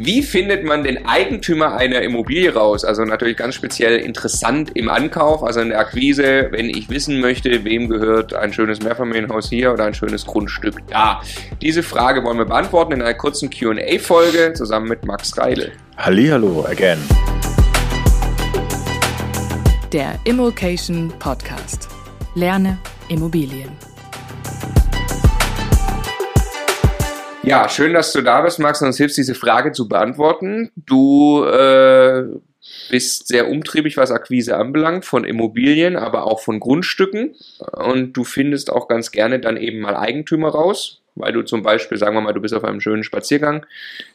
Wie findet man den Eigentümer einer Immobilie raus? Also natürlich ganz speziell interessant im Ankauf, also in der Akquise, wenn ich wissen möchte, wem gehört ein schönes Mehrfamilienhaus hier oder ein schönes Grundstück da. Diese Frage wollen wir beantworten in einer kurzen Q&A-Folge zusammen mit Max Reile. Hallo again. Der Immokation Podcast. Lerne Immobilien. Ja, schön, dass du da bist, Max, und uns hilfst, diese Frage zu beantworten. Du äh, bist sehr umtriebig, was Akquise anbelangt, von Immobilien, aber auch von Grundstücken. Und du findest auch ganz gerne dann eben mal Eigentümer raus weil du zum Beispiel, sagen wir mal, du bist auf einem schönen Spaziergang,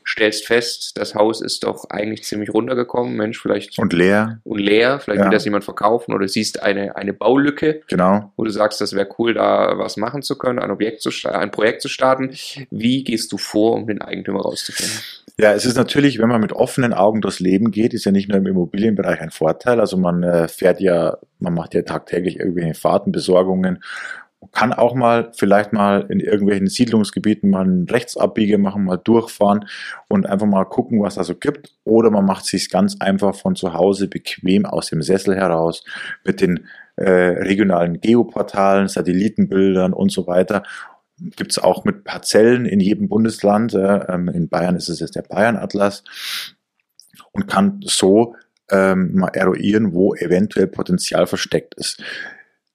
stellst fest, das Haus ist doch eigentlich ziemlich runtergekommen, Mensch, vielleicht. Und leer. Und leer, vielleicht ja. will das jemand verkaufen oder siehst eine, eine Baulücke. Genau. Wo du sagst, das wäre cool, da was machen zu können, ein Objekt zu ein Projekt zu starten. Wie gehst du vor, um den Eigentümer rauszufinden? Ja, es ist natürlich, wenn man mit offenen Augen durchs Leben geht, ist ja nicht nur im Immobilienbereich ein Vorteil. Also man äh, fährt ja, man macht ja tagtäglich irgendwelche Fahrten, Besorgungen kann auch mal vielleicht mal in irgendwelchen Siedlungsgebieten mal einen Rechtsabbiege machen, mal durchfahren und einfach mal gucken, was da so gibt. Oder man macht sich ganz einfach von zu Hause bequem aus dem Sessel heraus mit den äh, regionalen Geoportalen, Satellitenbildern und so weiter. Gibt es auch mit Parzellen in jedem Bundesland. Äh, in Bayern ist es jetzt der Bayern-Atlas und kann so ähm, mal eruieren, wo eventuell Potenzial versteckt ist.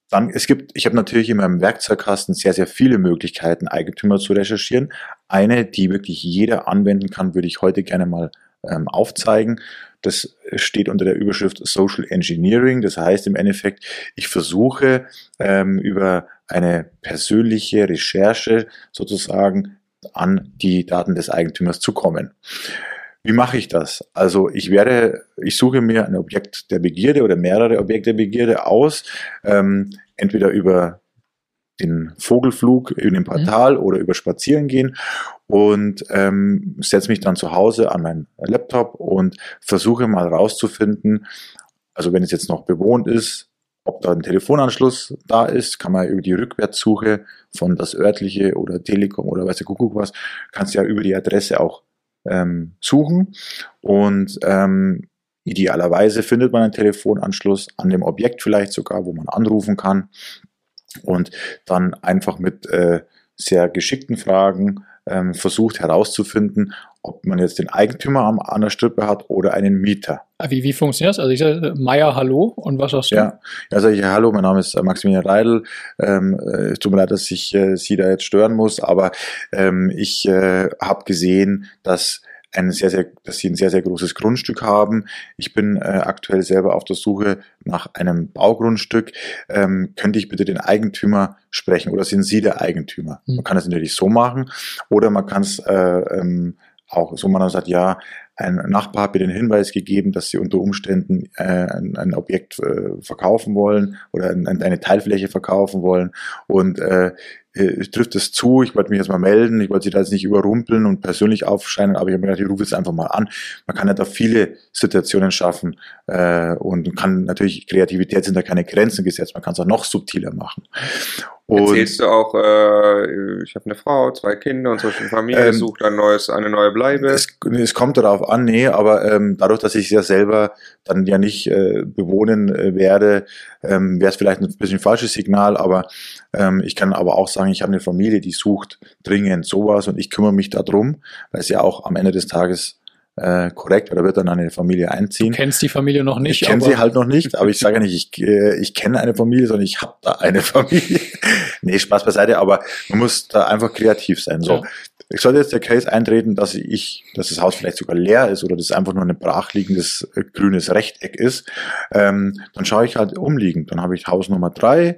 Dann, es gibt, ich habe natürlich in meinem Werkzeugkasten sehr, sehr viele Möglichkeiten, Eigentümer zu recherchieren. Eine, die wirklich jeder anwenden kann, würde ich heute gerne mal ähm, aufzeigen. Das steht unter der Überschrift Social Engineering. Das heißt im Endeffekt, ich versuche ähm, über eine persönliche Recherche sozusagen an die Daten des Eigentümers zu kommen. Wie mache ich das? Also ich werde, ich suche mir ein Objekt der Begierde oder mehrere Objekte der Begierde aus, ähm, entweder über den Vogelflug in dem Portal mhm. oder über Spazierengehen und ähm, setze mich dann zu Hause an meinen Laptop und versuche mal rauszufinden, also wenn es jetzt noch bewohnt ist, ob da ein Telefonanschluss da ist, kann man über die Rückwärtssuche von das örtliche oder Telekom oder weiß der Kuckuck was, kannst du ja über die Adresse auch ähm, suchen. Und ähm, idealerweise findet man einen Telefonanschluss an dem Objekt vielleicht sogar, wo man anrufen kann und dann einfach mit äh, sehr geschickten Fragen ähm, versucht herauszufinden, ob man jetzt den Eigentümer am, an der Strippe hat oder einen Mieter. Ah, wie, wie funktioniert das? Also ich sage Meier, hallo und was sagst du? Ja, ja sage ich, hallo, mein Name ist äh, Maximilian Reidel. Ähm, äh, es tut mir leid, dass ich äh, Sie da jetzt stören muss, aber ähm, ich äh, habe gesehen, dass ein sehr, sehr, dass sie ein sehr, sehr großes Grundstück haben. Ich bin äh, aktuell selber auf der Suche nach einem Baugrundstück. Ähm, könnte ich bitte den Eigentümer sprechen oder sind Sie der Eigentümer? Mhm. Man kann es natürlich so machen oder man kann es äh, ähm, auch so, man sagt, ja, ein Nachbar hat mir den Hinweis gegeben, dass sie unter Umständen äh, ein, ein, Objekt äh, verkaufen wollen oder ein, eine Teilfläche verkaufen wollen und äh, äh, trifft es zu, ich wollte mich jetzt mal melden, ich wollte sie da jetzt nicht überrumpeln und persönlich aufscheinen, aber ich habe mir gedacht, ich rufe jetzt einfach mal an. Man kann ja da viele Situationen schaffen äh, und kann natürlich, Kreativität sind da keine Grenzen gesetzt, man kann es auch noch subtiler machen. Und Erzählst du auch, äh, ich habe eine Frau, zwei Kinder und so eine Familie, ähm, sucht ein neues, eine neue Bleibe? Es, es kommt darauf an, nee, aber ähm, dadurch, dass ich ja selber dann ja nicht äh, bewohnen äh, werde, ähm, wäre es vielleicht ein bisschen falsches Signal, aber ähm, ich kann aber auch sagen, ich habe eine Familie, die sucht dringend sowas und ich kümmere mich darum, weil es ja auch am Ende des Tages äh, korrekt oder wird dann eine Familie einziehen. Du kennst die Familie noch nicht. Ich kenne sie halt noch nicht, aber ich sage ja nicht, ich, äh, ich kenne eine Familie, sondern ich habe da eine Familie. nee, Spaß beiseite, aber man muss da einfach kreativ sein. So, ja. Ich sollte jetzt der Case eintreten, dass ich, dass das Haus vielleicht sogar leer ist oder das einfach nur ein brachliegendes äh, grünes Rechteck ist, ähm, dann schaue ich halt umliegend. Dann habe ich Haus Nummer drei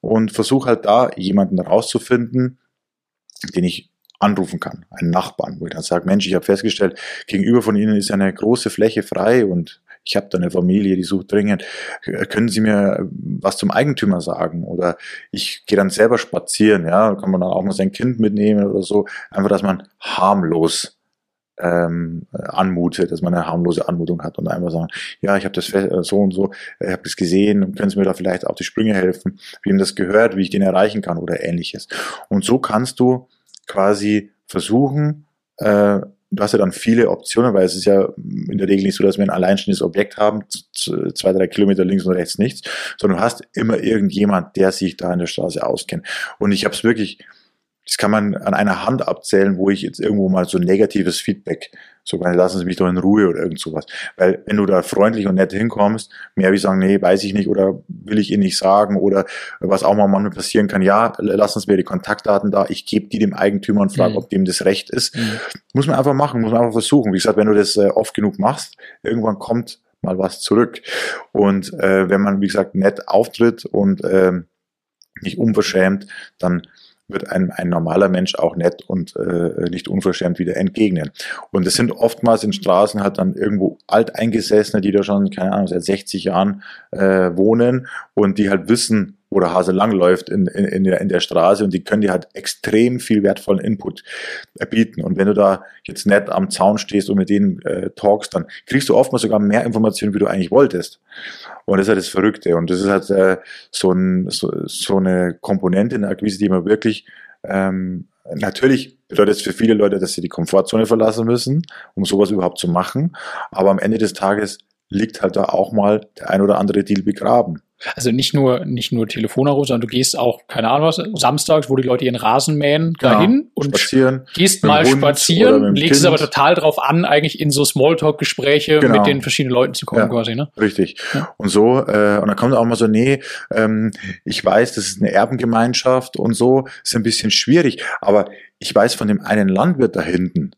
und versuche halt da jemanden rauszufinden, den ich anrufen kann, einen Nachbarn, wo ich dann sage, Mensch, ich habe festgestellt, gegenüber von Ihnen ist eine große Fläche frei und ich habe da eine Familie, die sucht dringend. Können Sie mir was zum Eigentümer sagen? Oder ich gehe dann selber spazieren, ja, kann man dann auch mal sein Kind mitnehmen oder so. Einfach, dass man harmlos ähm, anmutet, dass man eine harmlose Anmutung hat und einfach sagen, ja, ich habe das so und so, ich habe das gesehen und können Sie mir da vielleicht auf die Sprünge helfen, wie ihm das gehört, wie ich den erreichen kann oder ähnliches. Und so kannst du quasi versuchen, äh, du hast ja dann viele Optionen, weil es ist ja in der Regel nicht so, dass wir ein alleinstehendes Objekt haben, zwei, drei Kilometer links und rechts nichts, sondern du hast immer irgendjemand, der sich da in der Straße auskennt. Und ich habe es wirklich, das kann man an einer Hand abzählen, wo ich jetzt irgendwo mal so negatives Feedback sogar lassen Sie mich doch in Ruhe oder irgend sowas. Weil wenn du da freundlich und nett hinkommst, mehr wie sagen, nee, weiß ich nicht oder will ich Ihnen nicht sagen oder was auch mal manchmal passieren kann, ja, lass uns mir die Kontaktdaten da, ich gebe die dem Eigentümer und frage, mhm. ob dem das recht ist. Mhm. Muss man einfach machen, muss man einfach versuchen. Wie gesagt, wenn du das äh, oft genug machst, irgendwann kommt mal was zurück. Und äh, wenn man, wie gesagt, nett auftritt und äh, nicht unverschämt, dann wird ein, ein normaler Mensch auch nett und äh, nicht unverschämt wieder entgegnen. Und es sind oftmals in Straßen halt dann irgendwo Alteingesessene, die da schon, keine Ahnung, seit 60 Jahren äh, wohnen und die halt wissen, wo der Hase langläuft in, in, in, der, in der Straße und die können dir halt extrem viel wertvollen Input bieten. Und wenn du da jetzt nett am Zaun stehst und mit denen äh, talkst, dann kriegst du oftmals sogar mehr Informationen, wie du eigentlich wolltest. Und das ist halt das Verrückte. Und das ist halt äh, so, ein, so, so eine Komponente in der Akquise, die man wirklich ähm, natürlich bedeutet es für viele Leute, dass sie die Komfortzone verlassen müssen, um sowas überhaupt zu machen. Aber am Ende des Tages liegt halt da auch mal der ein oder andere Deal begraben. Also nicht nur, nicht nur Telefonanruf, sondern du gehst auch, keine Ahnung was, samstags, wo die Leute ihren Rasen mähen, dahin und spazieren, gehst mal spazieren, legst es aber total drauf an, eigentlich in so Smalltalk-Gespräche genau. mit den verschiedenen Leuten zu kommen, ja, quasi, ne? Richtig. Ja. Und so, äh, und dann kommt auch mal so, nee, ähm, ich weiß, das ist eine Erbengemeinschaft und so, ist ein bisschen schwierig, aber ich weiß von dem einen Landwirt da hinten,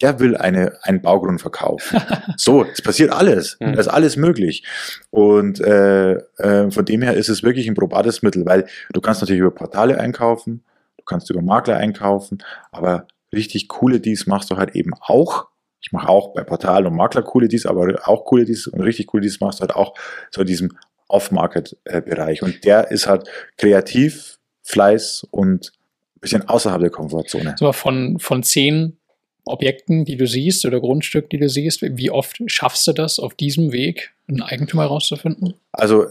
der will eine, einen Baugrund verkaufen. so, es passiert alles. Mhm. Da ist alles möglich. Und äh, äh, von dem her ist es wirklich ein probates Mittel, weil du kannst natürlich über Portale einkaufen, du kannst über Makler einkaufen, aber richtig coole Deals machst du halt eben auch. Ich mache auch bei Portalen und Makler coole Deals, aber auch coole Deals und richtig coole Deals machst du halt auch so in diesem Off-Market-Bereich. Und der ist halt kreativ, Fleiß und ein bisschen außerhalb der Komfortzone. So von, von zehn Objekten, die du siehst oder Grundstück, die du siehst, wie oft schaffst du das auf diesem Weg, einen Eigentümer herauszufinden? Also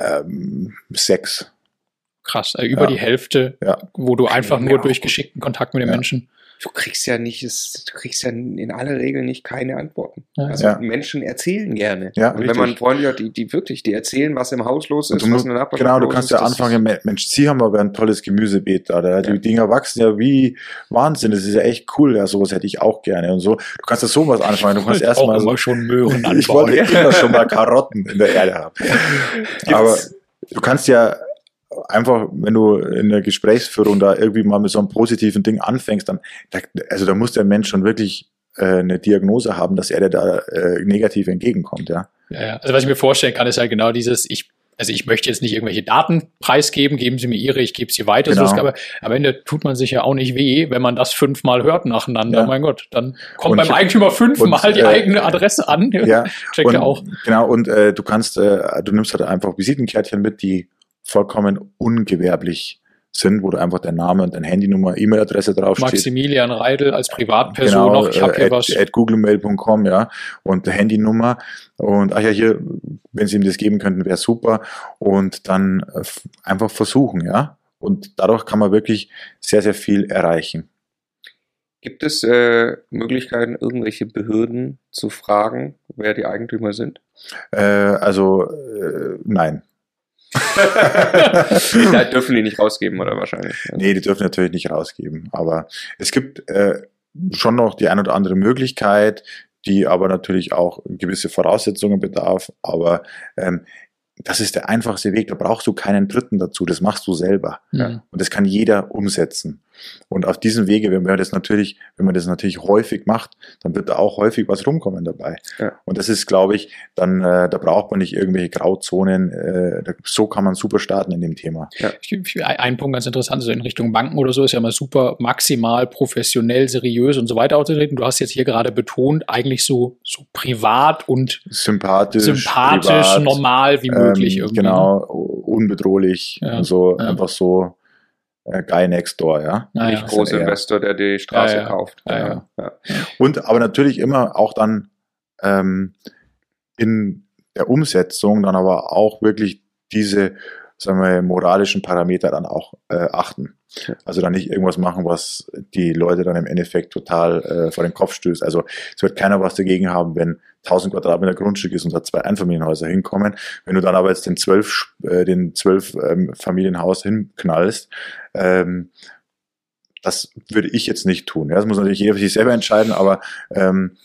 ähm, sechs. Krass, also über ja. die Hälfte, ja. wo du einfach nur durch geschickten Kontakt mit den. Menschen du kriegst ja nicht, du kriegst ja in aller Regel nicht keine Antworten. Also ja. Menschen erzählen gerne. Ja, und wenn man Freunde hat, die, die wirklich, die erzählen, was im Haus los ist, was in der Genau, du kannst ja anfangen, Mensch, Sie haben aber ein tolles Gemüsebeet da. da. Die ja. Dinger wachsen ja wie Wahnsinn. Das ist ja echt cool. Ja, sowas hätte ich auch gerne. Und so, du kannst ja sowas anfangen. Du kannst erstmal so, schon Möhren anbauen. Ich wollte immer schon mal Karotten in der Erde haben. aber du kannst ja einfach, wenn du in der Gesprächsführung da irgendwie mal mit so einem positiven Ding anfängst, dann, da, also da muss der Mensch schon wirklich äh, eine Diagnose haben, dass er dir da äh, negativ entgegenkommt, ja. ja. Ja, also was ich mir vorstellen kann, ist halt genau dieses, ich also ich möchte jetzt nicht irgendwelche Daten preisgeben, geben Sie mir Ihre, ich gebe sie weiter. Genau. So, aber am Ende tut man sich ja auch nicht weh, wenn man das fünfmal hört nacheinander. Ja. Mein Gott, dann kommt und, beim Eigentümer fünfmal die äh, eigene Adresse an. Ja, Checkt ja auch. Genau, und äh, du kannst, äh, du nimmst halt einfach Visitenkärtchen mit, die vollkommen ungewerblich sind, wo du einfach dein Name und deine Handynummer, E-Mail-Adresse draufsteht. Maximilian Reidel als Privatperson genau, noch, ich habe hier at, was. At googlemail.com, ja, und der Handynummer und ach ja, hier, wenn Sie ihm das geben könnten, wäre super und dann äh, einfach versuchen, ja, und dadurch kann man wirklich sehr, sehr viel erreichen. Gibt es äh, Möglichkeiten, irgendwelche Behörden zu fragen, wer die Eigentümer sind? Äh, also äh, nein. da dürfen die nicht rausgeben, oder wahrscheinlich? Nee, die dürfen natürlich nicht rausgeben. Aber es gibt äh, schon noch die ein oder andere Möglichkeit, die aber natürlich auch gewisse Voraussetzungen bedarf. Aber ähm, das ist der einfachste Weg. Da brauchst du keinen Dritten dazu. Das machst du selber. Ja. Und das kann jeder umsetzen. Und auf diesem Wege, wenn man das natürlich, wenn man das natürlich häufig macht, dann wird da auch häufig was rumkommen dabei. Ja. Und das ist, glaube ich, dann, äh, da braucht man nicht irgendwelche Grauzonen. Äh, so kann man super starten in dem Thema. Ja. Ein Punkt ganz interessant, so in Richtung Banken oder so, ist ja immer super maximal professionell, seriös und so weiter aufzutreten. Du hast jetzt hier gerade betont, eigentlich so, so privat und sympathisch, sympathisch, privat, normal wie möglich. Ähm, genau, unbedrohlich. Ja. Also einfach so Guy Next Door, ja. Ah, Nicht ja. Großinvestor, der die Straße ja, ja. kauft. Und aber natürlich immer auch dann ähm, in der Umsetzung dann aber auch wirklich diese sagen wir, moralischen Parameter dann auch äh, achten. Also dann nicht irgendwas machen, was die Leute dann im Endeffekt total äh, vor den Kopf stößt. Also es wird keiner was dagegen haben, wenn 1000 Quadratmeter Grundstück ist und da zwei Einfamilienhäuser hinkommen. Wenn du dann aber jetzt den zwölf, äh, den zwölf ähm, Familienhaus hinknallst, ähm, das würde ich jetzt nicht tun. Ja, das muss natürlich jeder für sich selber entscheiden, aber ähm,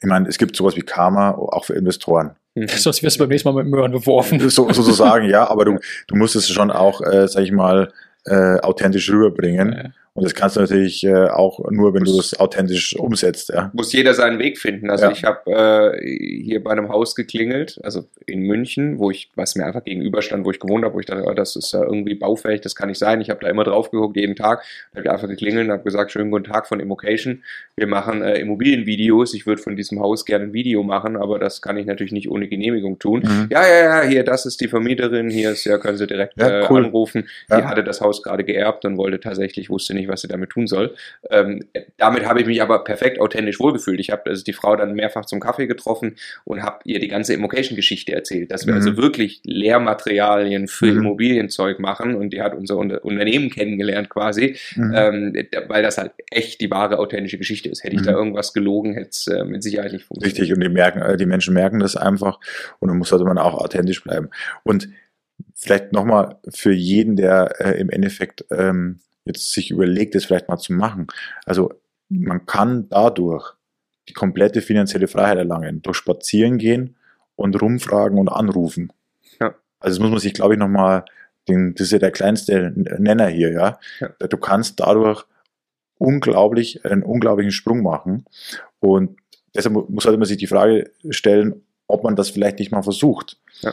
ich meine, es gibt sowas wie Karma auch für Investoren. Sonst wirst du beim nächsten Mal mit Möhren beworfen. So, sozusagen, ja, aber du, du musst es schon auch, äh, sag ich mal, äh, authentisch rüberbringen. Ja. Und das kannst du natürlich äh, auch nur, wenn du das authentisch umsetzt. Ja. Muss jeder seinen Weg finden. Also ja. ich habe äh, hier bei einem Haus geklingelt, also in München, wo ich, was mir einfach gegenüberstand, wo ich gewohnt habe, wo ich dachte, oh, das ist ja irgendwie baufällig, das kann nicht sein. Ich habe da immer drauf geguckt, jeden Tag. Da habe ich einfach geklingelt und habe gesagt, schönen guten Tag von Immocation. Wir machen äh, Immobilienvideos. Ich würde von diesem Haus gerne ein Video machen, aber das kann ich natürlich nicht ohne Genehmigung tun. Mhm. Ja, ja, ja, hier, das ist die Vermieterin, hier ist, ja, können Sie direkt ja, cool. äh, anrufen. Die hatte das Haus gerade geerbt und wollte tatsächlich, wusste nicht, nicht, was sie damit tun soll. Ähm, damit habe ich mich aber perfekt authentisch wohlgefühlt. Ich habe also die Frau dann mehrfach zum Kaffee getroffen und habe ihr die ganze Immocation-Geschichte erzählt, dass wir also mhm. also wirklich Lehrmaterialien für mhm. Immobilienzeug machen und die hat unser Unternehmen kennengelernt quasi, mhm. ähm, weil das halt echt die wahre authentische Geschichte ist. Hätte ich da mhm. irgendwas gelogen, hätte es äh, mit Sicherheit nicht funktioniert. Richtig, und die, merken, äh, die Menschen merken das einfach und dann muss halt man auch authentisch bleiben. Und vielleicht nochmal für jeden, der äh, im Endeffekt ähm, jetzt sich überlegt, das vielleicht mal zu machen. Also man kann dadurch die komplette finanzielle Freiheit erlangen, durch Spazieren gehen und rumfragen und anrufen. Ja. Also das muss man sich, glaube ich, nochmal, das ist ja der kleinste Nenner hier, ja. ja. Du kannst dadurch unglaublich, einen unglaublichen Sprung machen. Und deshalb muss halt man sich die Frage stellen, ob man das vielleicht nicht mal versucht. Ja.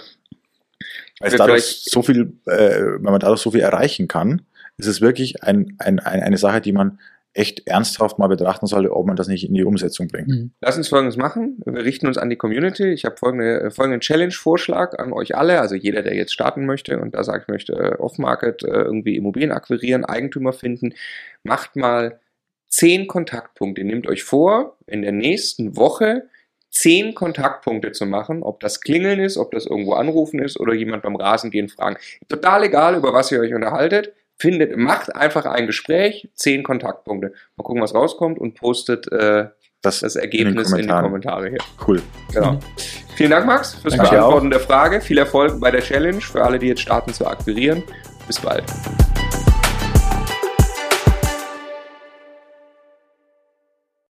Weil dadurch so viel, äh, wenn man dadurch so viel erreichen kann, ist es wirklich ein, ein, ein, eine Sache, die man echt ernsthaft mal betrachten sollte, ob man das nicht in die Umsetzung bringt. Mhm. Lass uns Folgendes machen. Wir richten uns an die Community. Ich habe folgende, äh, folgenden Challenge-Vorschlag an euch alle, also jeder, der jetzt starten möchte und da sagt, möchte äh, Off-Market äh, irgendwie Immobilien akquirieren, Eigentümer finden, macht mal zehn Kontaktpunkte. Nehmt euch vor, in der nächsten Woche zehn Kontaktpunkte zu machen, ob das Klingeln ist, ob das irgendwo anrufen ist oder jemand beim Rasengehen fragen. Total egal, über was ihr euch unterhaltet findet, macht einfach ein Gespräch, zehn Kontaktpunkte. Mal gucken, was rauskommt und postet äh, das, das, Ergebnis in, in, die Kommentare hier. Cool. Genau. Mhm. Vielen Dank, Max, fürs Danke Beantworten der Frage. Viel Erfolg bei der Challenge für alle, die jetzt starten zu akquirieren. Bis bald.